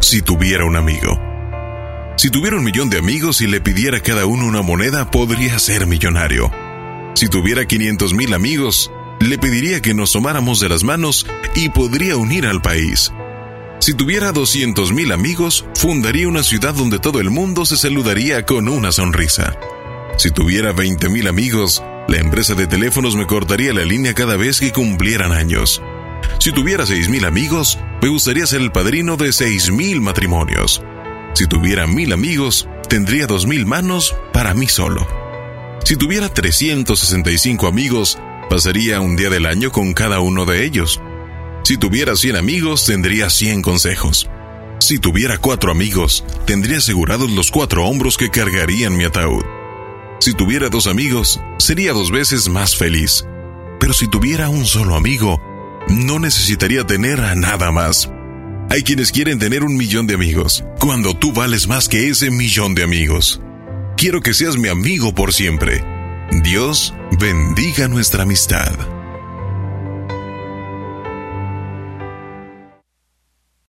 si tuviera un amigo. Si tuviera un millón de amigos y le pidiera a cada uno una moneda, podría ser millonario. Si tuviera 500 mil amigos, le pediría que nos tomáramos de las manos y podría unir al país. Si tuviera 200 mil amigos, fundaría una ciudad donde todo el mundo se saludaría con una sonrisa. Si tuviera 20 mil amigos, la empresa de teléfonos me cortaría la línea cada vez que cumplieran años. Si tuviera 6 mil amigos, me gustaría ser el padrino de 6 mil matrimonios. Si tuviera mil amigos, tendría dos mil manos para mí solo. Si tuviera 365 amigos, pasaría un día del año con cada uno de ellos. Si tuviera 100 amigos, tendría 100 consejos. Si tuviera cuatro amigos, tendría asegurados los cuatro hombros que cargarían mi ataúd. Si tuviera dos amigos, sería dos veces más feliz. Pero si tuviera un solo amigo, no necesitaría tener a nada más. Hay quienes quieren tener un millón de amigos, cuando tú vales más que ese millón de amigos. Quiero que seas mi amigo por siempre. Dios bendiga nuestra amistad.